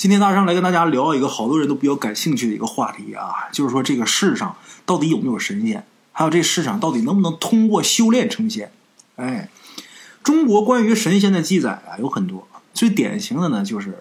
今天大圣来跟大家聊一个好多人都比较感兴趣的一个话题啊，就是说这个世上到底有没有神仙，还有这世上到底能不能通过修炼成仙？哎，中国关于神仙的记载啊有很多，最典型的呢就是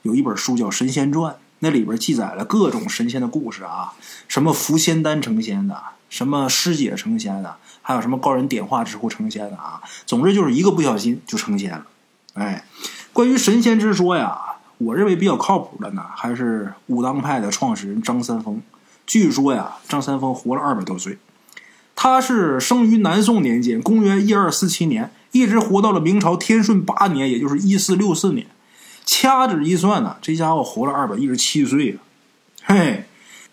有一本书叫《神仙传》，那里边记载了各种神仙的故事啊，什么伏仙丹成仙的，什么师姐成仙的，还有什么高人点化之后成仙的啊，总之就是一个不小心就成仙了。哎，关于神仙之说呀。我认为比较靠谱的呢，还是武当派的创始人张三丰。据说呀，张三丰活了二百多岁。他是生于南宋年间，公元一二四七年，一直活到了明朝天顺八年，也就是一四六四年。掐指一算呢，这家伙活了二百一十七岁了。嘿，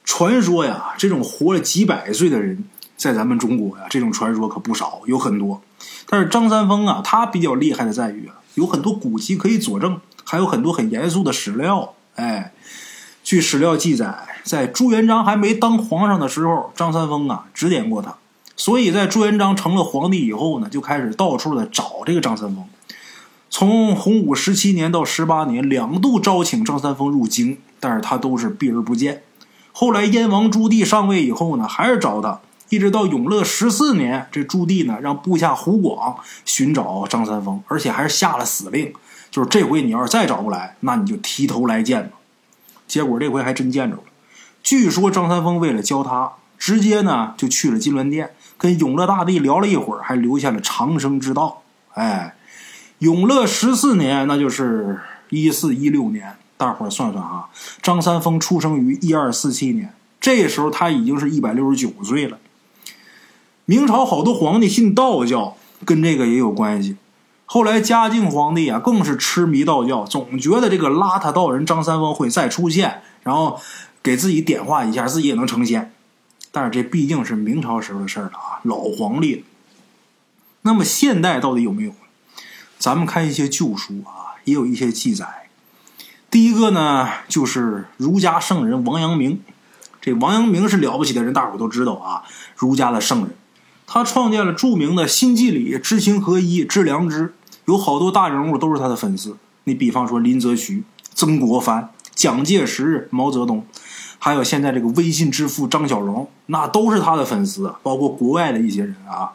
传说呀，这种活了几百岁的人，在咱们中国呀，这种传说可不少，有很多。但是张三丰啊，他比较厉害的在于啊，有很多古籍可以佐证。还有很多很严肃的史料，哎，据史料记载，在朱元璋还没当皇上的时候，张三丰啊指点过他，所以在朱元璋成了皇帝以后呢，就开始到处的找这个张三丰。从洪武十七年到十八年，两度招请张三丰入京，但是他都是避而不见。后来燕王朱棣上位以后呢，还是找他，一直到永乐十四年，这朱棣呢让部下胡广寻找张三丰，而且还是下了死令。就是这回你要是再找不来，那你就提头来见吧。结果这回还真见着了。据说张三丰为了教他，直接呢就去了金銮殿，跟永乐大帝聊了一会儿，还留下了长生之道。哎，永乐十四年，那就是一四一六年。大伙儿算算啊，张三丰出生于一二四七年，这时候他已经是一百六十九岁了。明朝好多皇帝信道教，跟这个也有关系。后来嘉靖皇帝啊，更是痴迷道教，总觉得这个邋遢道人张三丰会再出现，然后给自己点化一下，自己也能成仙。但是这毕竟是明朝时候的事了啊，老皇帝了。那么现代到底有没有？咱们看一些旧书啊，也有一些记载。第一个呢，就是儒家圣人王阳明。这王阳明是了不起的人，大伙都知道啊，儒家的圣人。他创建了著名的心计理、知行合一、致良知，有好多大人物都是他的粉丝。你比方说林则徐、曾国藩、蒋介石、毛泽东，还有现在这个微信之父张小龙，那都是他的粉丝。包括国外的一些人啊。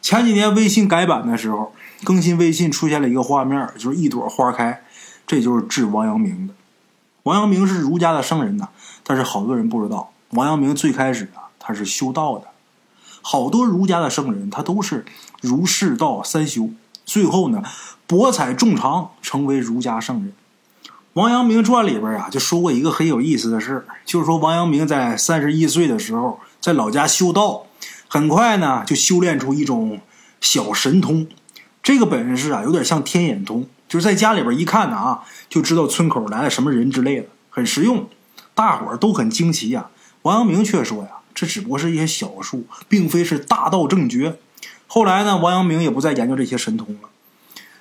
前几年微信改版的时候，更新微信出现了一个画面，就是一朵花开，这就是致王阳明的。王阳明是儒家的圣人呐，但是好多人不知道，王阳明最开始啊，他是修道的。好多儒家的圣人，他都是儒释道三修，最后呢，博采众长，成为儒家圣人。王阳明传里边啊，就说过一个很有意思的事就是说王阳明在三十一岁的时候，在老家修道，很快呢就修炼出一种小神通。这个本事啊，有点像天眼通，就是在家里边一看呢啊，就知道村口来了什么人之类的，很实用，大伙儿都很惊奇呀。王阳明却说呀。这只不过是一些小数，并非是大道正觉。后来呢，王阳明也不再研究这些神通了。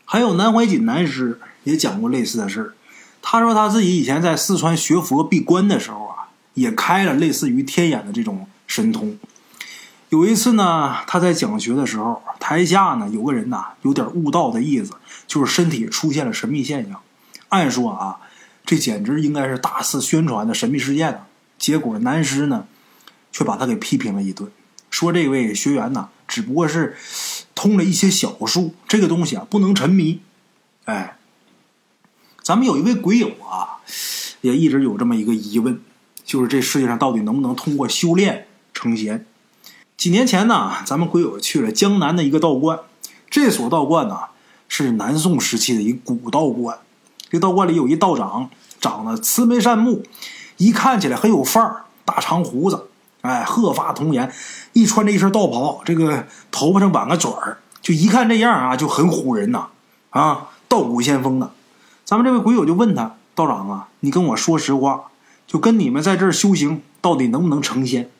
还有南怀瑾南师也讲过类似的事儿。他说他自己以前在四川学佛闭关的时候啊，也开了类似于天眼的这种神通。有一次呢，他在讲学的时候，台下呢有个人呐有点悟道的意思，就是身体出现了神秘现象。按说啊，这简直应该是大肆宣传的神秘事件啊。结果南师呢。却把他给批评了一顿，说这位学员呐，只不过是通了一些小术，这个东西啊不能沉迷。哎，咱们有一位鬼友啊，也一直有这么一个疑问，就是这世界上到底能不能通过修炼成仙？几年前呢，咱们鬼友去了江南的一个道观，这所道观呢是南宋时期的一古道观，这道观里有一道长，长得慈眉善目，一看起来很有范儿，大长胡子。哎，鹤发童颜，一穿这一身道袍，这个头发上挽个卷儿，就一看这样啊，就很唬人呐！啊，道骨仙风的。咱们这位鬼友就问他道长啊，你跟我说实话，就跟你们在这儿修行，到底能不能成仙？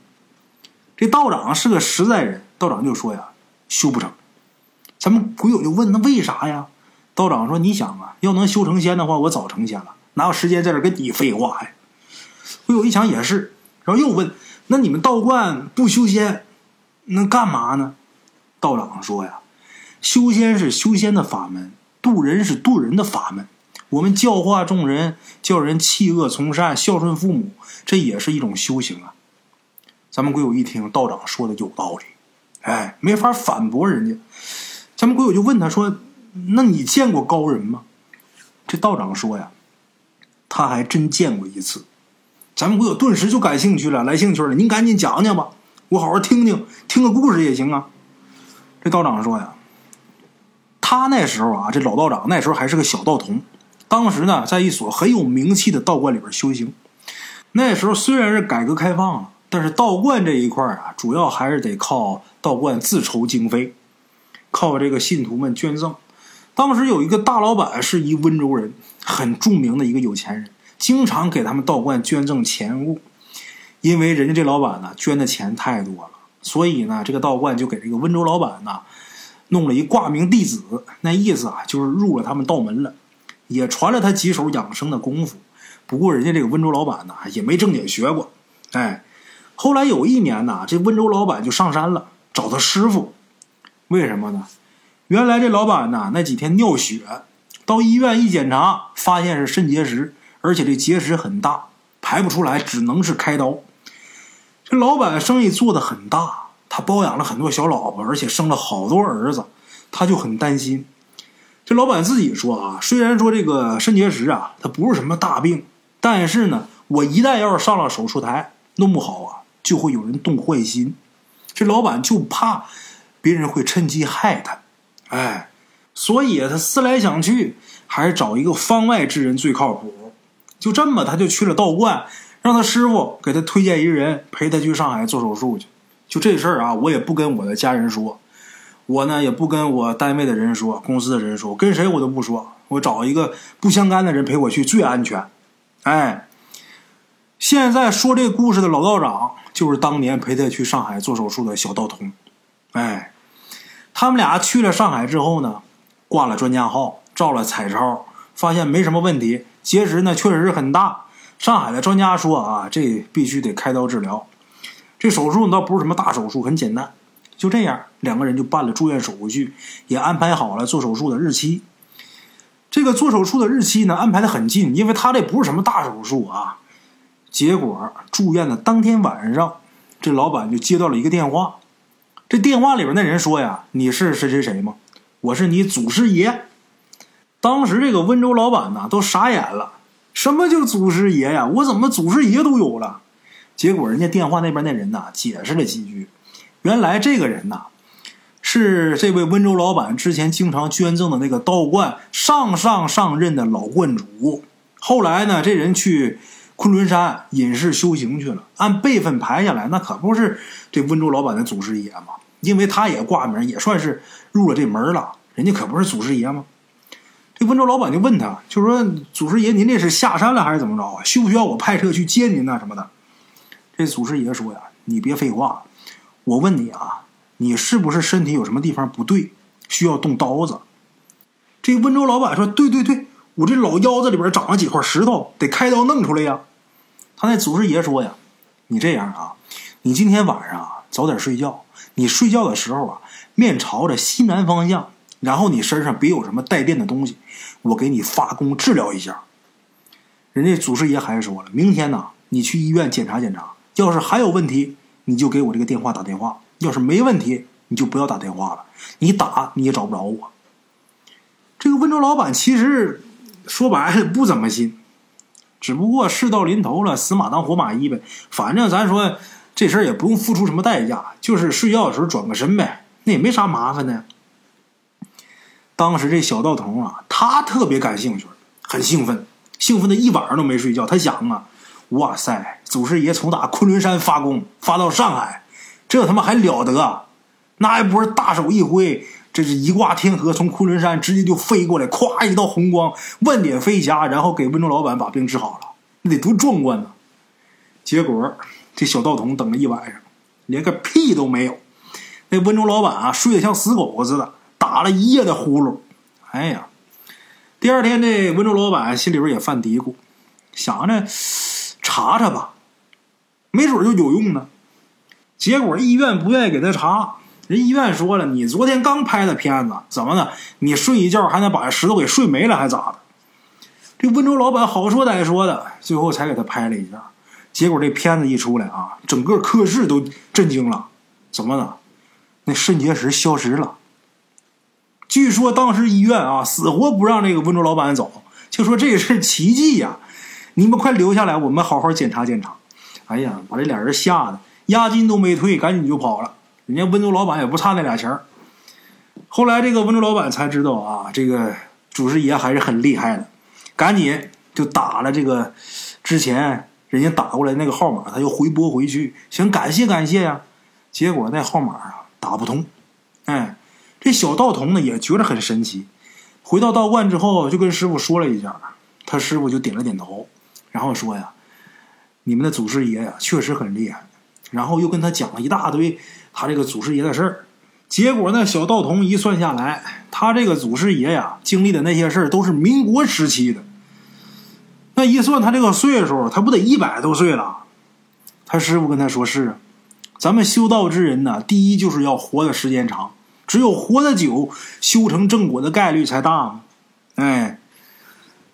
这道长是个实在人，道长就说呀，修不成。咱们鬼友就问那为啥呀？道长说，你想啊，要能修成仙的话，我早成仙了，哪有时间在这跟你废话呀？鬼友一想也是，然后又问。那你们道观不修仙，那干嘛呢？道长说呀，修仙是修仙的法门，渡人是渡人的法门。我们教化众人，叫人弃恶从善，孝顺父母，这也是一种修行啊。咱们鬼友一听道长说的有道理，哎，没法反驳人家。咱们鬼友就问他说：“那你见过高人吗？”这道长说呀：“他还真见过一次。”咱们鬼友顿时就感兴趣了，来兴趣了。您赶紧讲讲吧，我好好听听，听个故事也行啊。这道长说呀：“他那时候啊，这老道长那时候还是个小道童，当时呢，在一所很有名气的道观里边修行。那时候虽然是改革开放了。”但是道观这一块啊，主要还是得靠道观自筹经费，靠这个信徒们捐赠。当时有一个大老板是一温州人，很著名的一个有钱人，经常给他们道观捐赠钱物。因为人家这老板呢捐的钱太多了，所以呢这个道观就给这个温州老板呢弄了一挂名弟子，那意思啊就是入了他们道门了，也传了他几手养生的功夫。不过人家这个温州老板呢也没正经学过，哎。后来有一年呢，这温州老板就上山了，找他师傅。为什么呢？原来这老板呢那几天尿血，到医院一检查，发现是肾结石，而且这结石很大，排不出来，只能是开刀。这老板生意做得很大，他包养了很多小老婆，而且生了好多儿子，他就很担心。这老板自己说啊，虽然说这个肾结石啊，它不是什么大病，但是呢，我一旦要是上了手术台，弄不好啊。就会有人动坏心，这老板就怕别人会趁机害他，哎，所以他思来想去，还是找一个方外之人最靠谱。就这么，他就去了道观，让他师傅给他推荐一人陪他去上海做手术去。就这事儿啊，我也不跟我的家人说，我呢也不跟我单位的人说，公司的人说，跟谁我都不说。我找一个不相干的人陪我去，最安全。哎，现在说这故事的老道长。就是当年陪他去上海做手术的小道童，哎，他们俩去了上海之后呢，挂了专家号，照了彩超，发现没什么问题，结石呢确实是很大。上海的专家说啊，这必须得开刀治疗。这手术倒不是什么大手术，很简单。就这样，两个人就办了住院手续，也安排好了做手术的日期。这个做手术的日期呢，安排的很近，因为他这不是什么大手术啊。结果住院的当天晚上，这老板就接到了一个电话。这电话里边那人说呀：“你是谁谁谁吗？我是你祖师爷。”当时这个温州老板呢都傻眼了：“什么叫祖师爷呀？我怎么祖师爷都有了？”结果人家电话那边那人呐解释了几句，原来这个人呐是这位温州老板之前经常捐赠的那个道观上上上任的老观主。后来呢，这人去。昆仑山隐士修行去了，按辈分排下来，那可不是这温州老板的祖师爷吗？因为他也挂名，也算是入了这门了。人家可不是祖师爷吗？这温州老板就问他，就说：“祖师爷，您这是下山了还是怎么着啊？需不需要我派车去接您啊什么的？”这祖师爷说：“呀，你别废话，我问你啊，你是不是身体有什么地方不对，需要动刀子？”这温州老板说：“对对对。”我这老腰子里边长了几块石头，得开刀弄出来呀。他那祖师爷说呀：“你这样啊，你今天晚上啊早点睡觉。你睡觉的时候啊，面朝着西南方向，然后你身上别有什么带电的东西，我给你发功治疗一下。”人家祖师爷还说了：“明天呢，你去医院检查检查，要是还有问题，你就给我这个电话打电话；要是没问题，你就不要打电话了。你打你也找不着我。”这个温州老板其实。说白了不怎么信，只不过事到临头了，死马当活马医呗。反正咱说这事儿也不用付出什么代价，就是睡觉的时候转个身呗，那也没啥麻烦的。当时这小道童啊，他特别感兴趣，很兴奋，兴奋的一晚上都没睡觉。他想啊，哇塞，祖师爷从打昆仑山发功发到上海，这他妈还了得？那还不是大手一挥？这是一挂天河，从昆仑山直接就飞过来，咵一道红光，万点飞霞，然后给温州老板把病治好了，那得多壮观呢！结果这小道童等了一晚上，连个屁都没有。那温州老板啊，睡得像死狗似的，打了一夜的呼噜。哎呀，第二天这温州老板心里边也犯嘀咕，想着查查吧，没准就有用呢。结果医院不愿意给他查。人医院说了，你昨天刚拍的片子，怎么的？你睡一觉还能把石头给睡没了，还咋的？这温州老板好说歹说的，最后才给他拍了一下。结果这片子一出来啊，整个科室都震惊了。怎么的？那肾结石消失了。据说当时医院啊，死活不让这个温州老板走，就说这也是奇迹呀！你们快留下来，我们好好检查检查。哎呀，把这俩人吓得押金都没退，赶紧就跑了。人家温州老板也不差那俩钱后来这个温州老板才知道啊，这个祖师爷还是很厉害的，赶紧就打了这个之前人家打过来那个号码，他又回拨回去，想感谢感谢呀。结果那号码啊打不通，哎，这小道童呢也觉得很神奇。回到道观之后，就跟师傅说了一下，他师傅就点了点头，然后说呀：“你们的祖师爷呀确实很厉害。”然后又跟他讲了一大堆他这个祖师爷的事儿。结果呢，小道童一算下来，他这个祖师爷呀经历的那些事儿都是民国时期的。那一算他这个岁数，他不得一百多岁了？他师傅跟他说：“是。”咱们修道之人呢，第一就是要活的时间长，只有活得久，修成正果的概率才大。哎，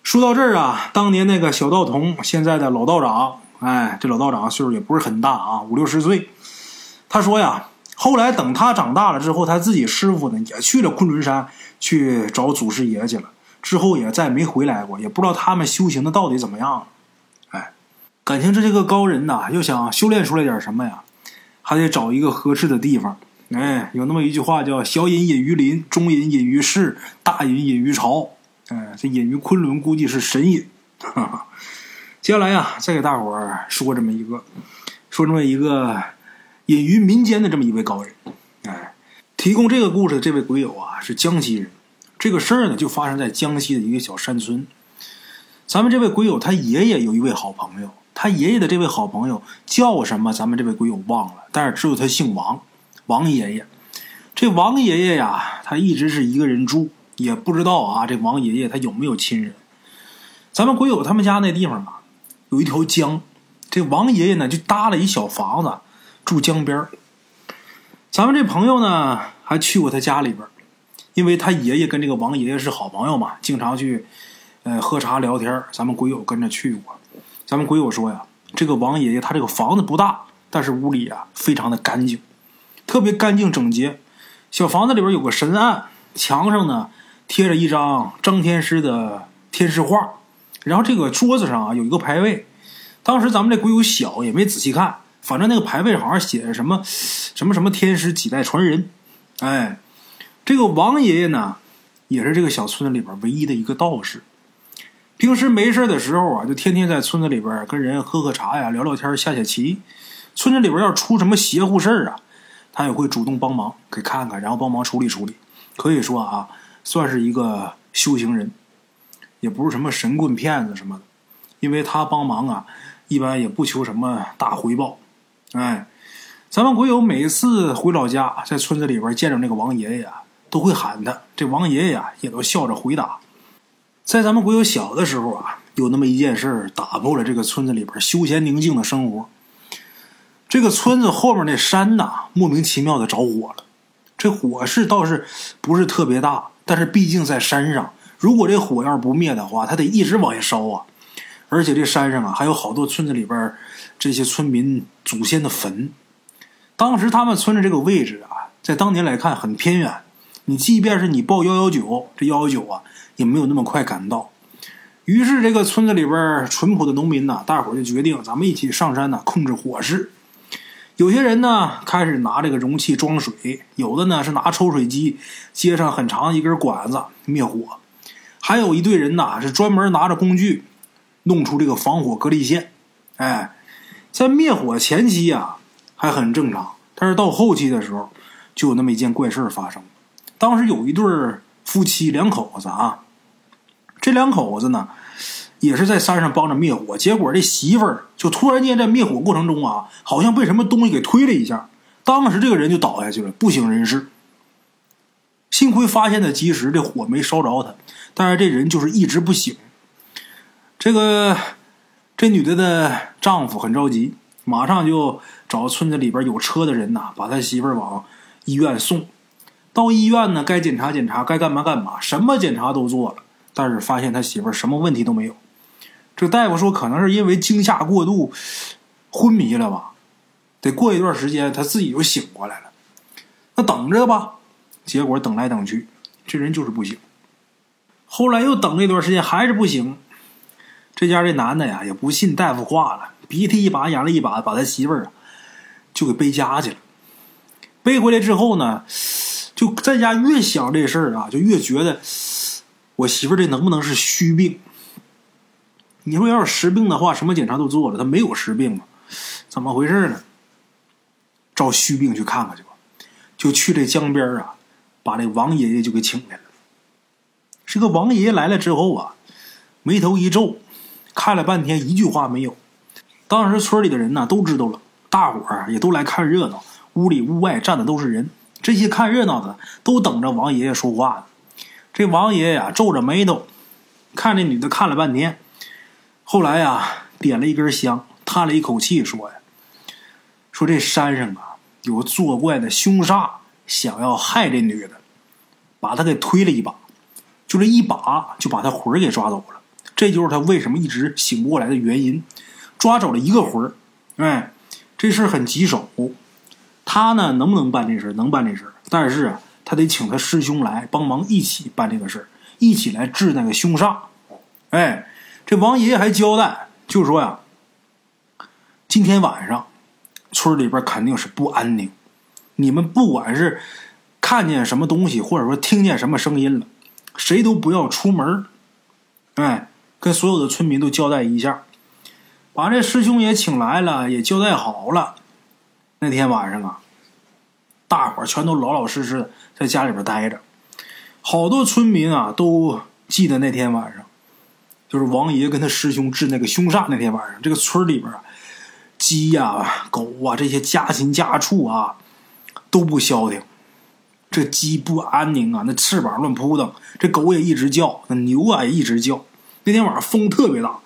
说到这儿啊，当年那个小道童，现在的老道长，哎，这老道长岁数也不是很大啊，五六十岁。他说呀，后来等他长大了之后，他自己师傅呢也去了昆仑山去找祖师爷去了，之后也再没回来过，也不知道他们修行的到底怎么样。哎，感情这这个高人呐，又想修炼出来点什么呀？还得找一个合适的地方，哎，有那么一句话叫“小隐隐于林，中隐隐于市，大隐隐于朝”。哎，这隐于昆仑估计是神隐。接下来呀，再给大伙儿说这么一个，说这么一个隐于民间的这么一位高人。哎，提供这个故事的这位鬼友啊，是江西人。这个事儿呢，就发生在江西的一个小山村。咱们这位鬼友他爷爷有一位好朋友。他爷爷的这位好朋友叫什么？咱们这位鬼友忘了，但是知道他姓王，王爷爷。这王爷爷呀，他一直是一个人住，也不知道啊，这王爷爷他有没有亲人？咱们鬼友他们家那地方啊，有一条江，这王爷爷呢就搭了一小房子住江边咱们这朋友呢还去过他家里边，因为他爷爷跟这个王爷爷是好朋友嘛，经常去呃喝茶聊天咱们鬼友跟着去过。咱们鬼友说呀，这个王爷爷他这个房子不大，但是屋里啊非常的干净，特别干净整洁。小房子里边有个神案，墙上呢贴着一张张天师的天师画，然后这个桌子上啊有一个牌位。当时咱们这鬼友小也没仔细看，反正那个牌位好像写着什么什么什么天师几代传人。哎，这个王爷爷呢也是这个小村子里边唯一的一个道士。平时没事的时候啊，就天天在村子里边跟人喝喝茶呀，聊聊天，下下棋。村子里边要出什么邪乎事儿啊，他也会主动帮忙给看看，然后帮忙处理处理。可以说啊，算是一个修行人，也不是什么神棍骗子什么的。因为他帮忙啊，一般也不求什么大回报。哎，咱们鬼友每次回老家，在村子里边见着那个王爷爷啊，都会喊他。这王爷爷啊，也都笑着回答。在咱们鬼友小的时候啊，有那么一件事打破了这个村子里边休闲宁静的生活。这个村子后面那山呐，莫名其妙的着火了。这火势倒是不是特别大，但是毕竟在山上，如果这火要是不灭的话，它得一直往下烧啊。而且这山上啊，还有好多村子里边这些村民祖先的坟。当时他们村的这个位置啊，在当年来看很偏远，你即便是你报幺幺九，这幺幺九啊。也没有那么快赶到，于是这个村子里边淳朴的农民呐，大伙就决定咱们一起上山呢，控制火势。有些人呢开始拿这个容器装水，有的呢是拿抽水机接上很长一根管子灭火，还有一队人呐是专门拿着工具弄出这个防火隔离线。哎，在灭火前期啊还很正常，但是到后期的时候就有那么一件怪事发生。当时有一对夫妻两口子啊。这两口子呢，也是在山上帮着灭火，结果这媳妇儿就突然间在灭火过程中啊，好像被什么东西给推了一下，当时这个人就倒下去了，不省人事。幸亏发现的及时，这火没烧着他，但是这人就是一直不醒。这个这女的的丈夫很着急，马上就找村子里边有车的人呐，把他媳妇儿往医院送。到医院呢，该检查检查，该干嘛干嘛，什么检查都做了。但是发现他媳妇儿什么问题都没有。这大夫说，可能是因为惊吓过度，昏迷了吧？得过一段时间，他自己就醒过来了。那等着吧。结果等来等去，这人就是不醒。后来又等了一段时间，还是不行。这家这男的呀，也不信大夫话了，鼻涕一把眼泪一把，把他媳妇儿啊就给背家去了。背回来之后呢，就在家越想这事儿啊，就越觉得我媳妇儿这能不能是虚病？你说要是实病的话，什么检查都做了，他没有实病吗？怎么回事呢？照虚病去看看去吧。就去这江边啊，把这王爷爷就给请来了。这个王爷爷来了之后啊，眉头一皱。看了半天，一句话没有。当时村里的人呢都知道了，大伙儿也都来看热闹。屋里屋外站的都是人，这些看热闹的都等着王爷爷说话呢。这王爷爷呀皱着眉头，看这女的看了半天，后来呀点了一根香，叹了一口气，说呀：“说这山上啊有作怪的凶煞，想要害这女的，把她给推了一把，就这一把就把她魂儿给抓走了。”这就是他为什么一直醒不过来的原因，抓走了一个魂儿，哎，这事很棘手。他呢能不能办这事儿？能办这事儿，但是啊，他得请他师兄来帮忙一起办这个事儿，一起来治那个凶煞。哎，这王爷爷还交代，就说呀，今天晚上村里边肯定是不安宁，你们不管是看见什么东西，或者说听见什么声音了，谁都不要出门哎。跟所有的村民都交代一下，把这师兄也请来了，也交代好了。那天晚上啊，大伙儿全都老老实实的在家里边待着。好多村民啊，都记得那天晚上，就是王爷跟他师兄治那个凶煞那天晚上，这个村里边，鸡呀、狗啊这些家禽家畜啊都不消停。这鸡不安宁啊，那翅膀乱扑腾；这狗也一直叫，那牛啊也一直叫。那天晚上风特别大，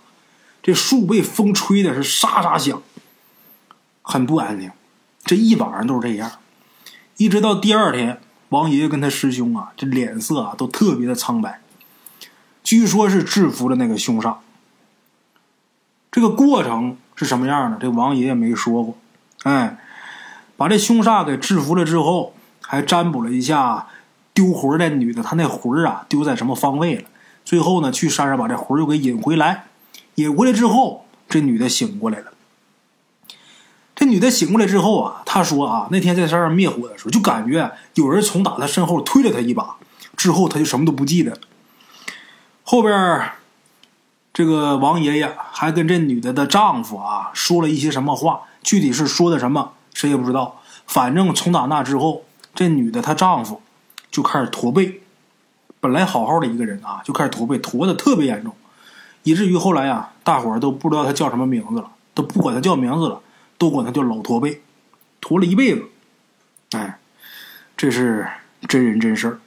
这树被风吹的是沙沙响，很不安宁。这一晚上都是这样，一直到第二天，王爷爷跟他师兄啊，这脸色啊都特别的苍白。据说是制服了那个凶煞。这个过程是什么样的？这王爷爷没说过。哎，把这凶煞给制服了之后，还占卜了一下丢魂的女的，她那魂啊丢在什么方位了。最后呢，去山上把这魂又给引回来，引回来之后，这女的醒过来了。这女的醒过来之后啊，她说啊，那天在山上灭火的时候，就感觉有人从打她身后推了她一把，之后她就什么都不记得了。后边这个王爷爷还跟这女的的丈夫啊说了一些什么话，具体是说的什么，谁也不知道。反正从打那之后，这女的她丈夫就开始驼背。本来好好的一个人啊，就开始驼背，驼的特别严重，以至于后来啊，大伙儿都不知道他叫什么名字了，都不管他叫名字了，都管他叫老驼背，驼了一辈子。哎，这是真人真事儿。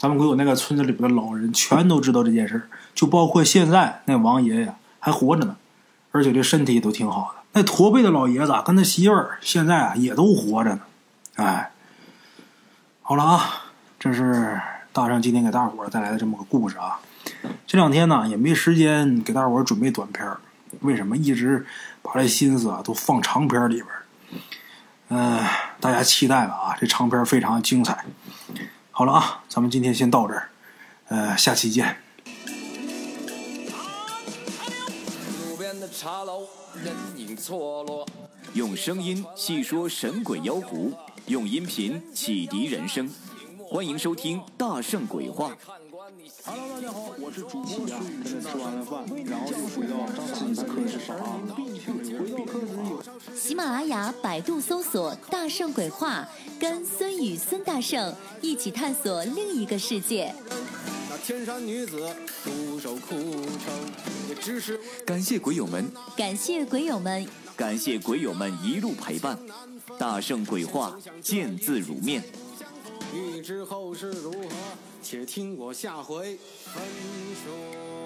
咱们鬼友那个村子里边的老人全都知道这件事儿，就包括现在那王爷爷还活着呢，而且这身体都挺好的。那驼背的老爷子跟他媳妇儿现在啊也都活着呢。哎，好了啊，这是。大圣今天给大伙儿带来的这么个故事啊，这两天呢也没时间给大伙儿准备短片儿，为什么一直把这心思啊都放长片里边？嗯，大家期待吧啊，这长片非常精彩。好了啊，咱们今天先到这儿，呃，下期见。用声音细说神鬼妖狐，用音频启迪人生。欢迎收听《大圣鬼话》。Hello，大家好，我是主播孙宇。吃完了饭，然后就回到自己的课室上啊。喜马拉雅、百度搜索“大圣鬼话”，跟孙宇、孙大圣一起探索另一个世界。那天山女子独守空城，也只是感谢鬼友们，感谢鬼友们，感谢鬼友们一路陪伴。大圣鬼话，见字如面。欲知后事如何，且听我下回分说。